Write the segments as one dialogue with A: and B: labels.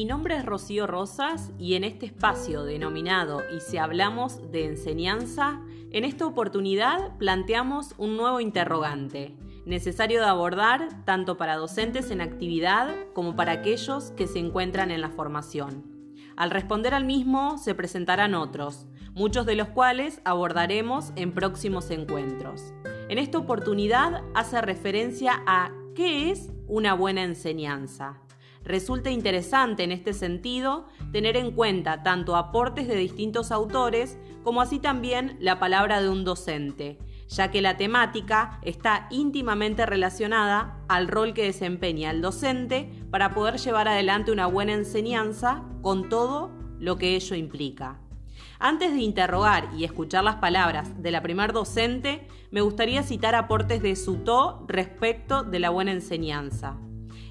A: Mi nombre es Rocío Rosas y en este espacio denominado Y si hablamos de enseñanza, en esta oportunidad planteamos un nuevo interrogante, necesario de abordar tanto para docentes en actividad como para aquellos que se encuentran en la formación. Al responder al mismo se presentarán otros, muchos de los cuales abordaremos en próximos encuentros. En esta oportunidad hace referencia a qué es una buena enseñanza. Resulta interesante en este sentido tener en cuenta tanto aportes de distintos autores como así también la palabra de un docente, ya que la temática está íntimamente relacionada al rol que desempeña el docente para poder llevar adelante una buena enseñanza con todo lo que ello implica. Antes de interrogar y escuchar las palabras de la primer docente, me gustaría citar aportes de Sutó respecto de la buena enseñanza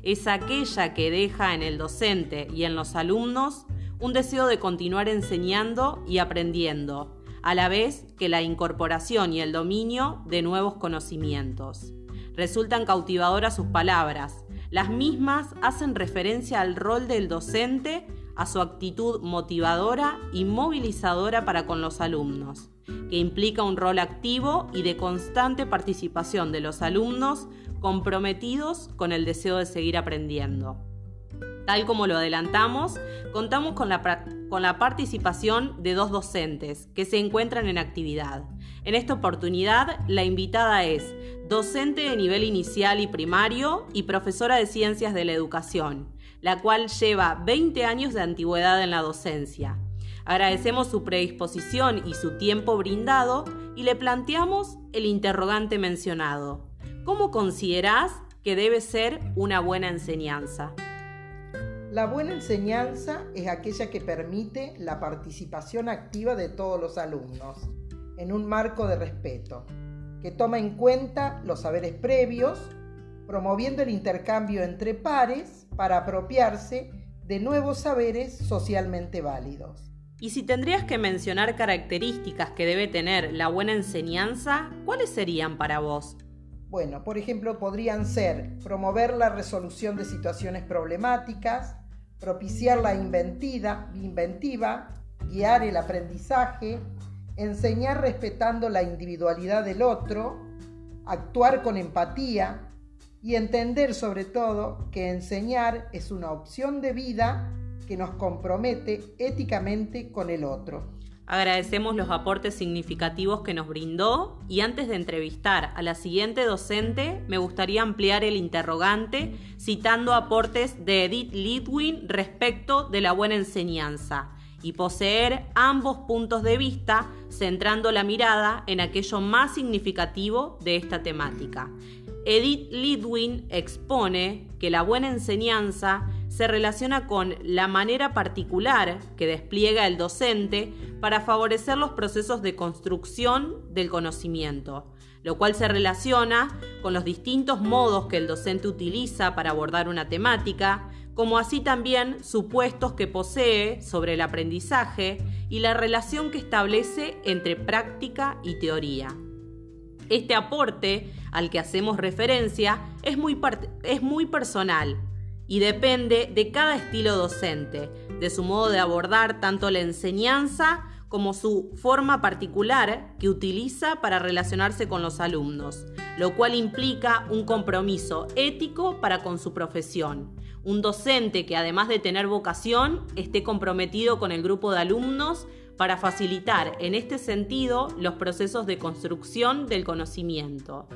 A: es aquella que deja en el docente y en los alumnos un deseo de continuar enseñando y aprendiendo, a la vez que la incorporación y el dominio de nuevos conocimientos. Resultan cautivadoras sus palabras. Las mismas hacen referencia al rol del docente, a su actitud motivadora y movilizadora para con los alumnos, que implica un rol activo y de constante participación de los alumnos comprometidos con el deseo de seguir aprendiendo. Tal como lo adelantamos, contamos con la, con la, participación de dos docentes que se encuentran en actividad. En esta oportunidad, la invitada es docente de nivel inicial y primario y profesora de ciencias de la educación, la cual lleva 20 años de antigüedad en la docencia. Agradecemos su predisposición y su tiempo brindado y le planteamos el interrogante mencionado. ¿Cómo considerás que debe ser una buena enseñanza?
B: La buena enseñanza es aquella que permite la participación activa de todos los alumnos en un marco de respeto, que toma en cuenta los saberes previos, promoviendo el intercambio entre pares para apropiarse de nuevos saberes socialmente válidos.
A: Y si tendrías que mencionar características que debe tener la buena enseñanza, ¿cuáles serían para vos?
B: Bueno, por ejemplo, podrían ser promover la resolución de situaciones problemáticas, propiciar la inventiva, inventiva, guiar el aprendizaje, enseñar respetando la individualidad del otro, actuar con empatía y entender sobre todo que enseñar es una opción de vida que nos compromete éticamente con el otro.
A: Agradecemos los aportes significativos que nos brindó y antes de entrevistar a la siguiente docente me gustaría ampliar el interrogante citando aportes de Edith Lidwin respecto de la buena enseñanza y poseer ambos puntos de vista centrando la mirada en aquello más significativo de esta temática. Edith Lidwin expone que la buena enseñanza se relaciona con la manera particular que despliega el docente para favorecer los procesos de construcción del conocimiento, lo cual se relaciona con los distintos modos que el docente utiliza para abordar una temática, como así también supuestos que posee sobre el aprendizaje y la relación que establece entre práctica y teoría. Este aporte al que hacemos referencia es muy, es muy personal y depende de cada estilo docente, de su modo de abordar tanto la enseñanza como su forma particular que utiliza para relacionarse con los alumnos, lo cual implica un compromiso ético para con su profesión. Un docente que además de tener vocación esté comprometido con el grupo de alumnos para facilitar en este sentido los procesos de construcción del conocimiento.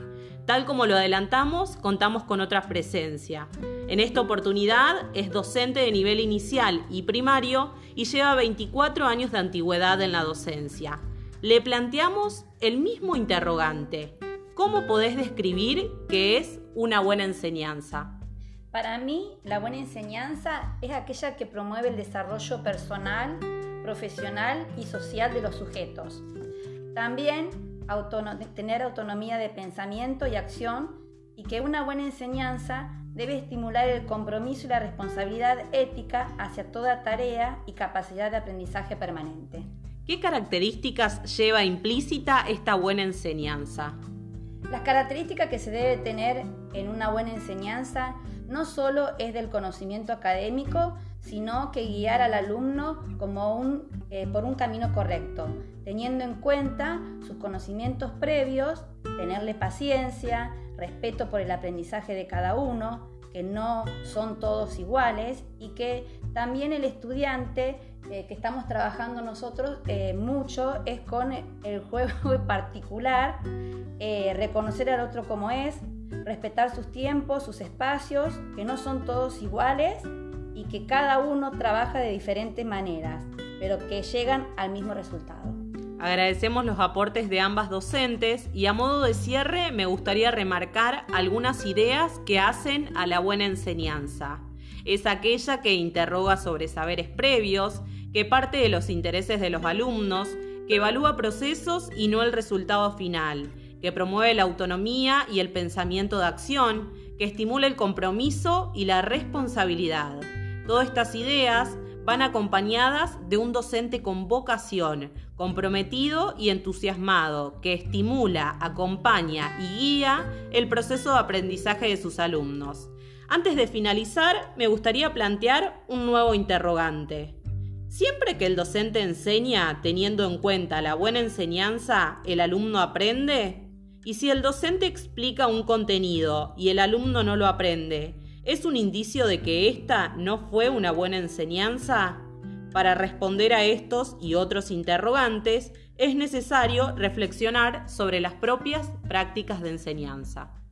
A: Tal como lo adelantamos, contamos con otra presencia. En esta oportunidad es docente de nivel inicial y primario y lleva 24 años de antigüedad en la docencia. Le planteamos el mismo interrogante. ¿Cómo podés describir qué es una buena enseñanza?
C: Para mí, la buena enseñanza es aquella que promueve el desarrollo personal, profesional y social de los sujetos. También tener autonomía de pensamiento y acción y que una buena enseñanza debe estimular el compromiso y la responsabilidad ética hacia toda tarea y capacidad de aprendizaje permanente.
A: ¿Qué características lleva implícita esta buena enseñanza?
C: Las características que se debe tener en una buena enseñanza no solo es del conocimiento académico, sino que guiar al alumno como un, eh, por un camino correcto, teniendo en cuenta sus conocimientos previos, tenerle paciencia, respeto por el aprendizaje de cada uno, que no son todos iguales y que también el estudiante eh, que estamos trabajando nosotros eh, mucho es con el juego particular, reconocer al otro como es, respetar sus tiempos, sus espacios, que no son todos iguales y que cada uno trabaja de diferentes maneras, pero que llegan al mismo resultado.
A: Agradecemos los aportes de ambas docentes y a modo de cierre me gustaría remarcar algunas ideas que hacen a la buena enseñanza. Es aquella que interroga sobre saberes previos, que parte de los intereses de los alumnos, que evalúa procesos y no el resultado final, que promueve la autonomía y el pensamiento de acción, que estimula el compromiso y la responsabilidad. Todas estas ideas van acompañadas de un docente con vocación, comprometido y entusiasmado, que estimula, acompaña y guía el proceso de aprendizaje de sus alumnos. Antes de finalizar, me gustaría plantear un nuevo interrogante. Siempre que el docente enseña teniendo en cuenta la buena enseñanza, ¿el alumno aprende? Y si el docente explica un contenido y el alumno no lo aprende, ¿es un indicio de que esta no fue una buena enseñanza? Para responder a estos y otros interrogantes, es necesario reflexionar sobre las propias prácticas de enseñanza.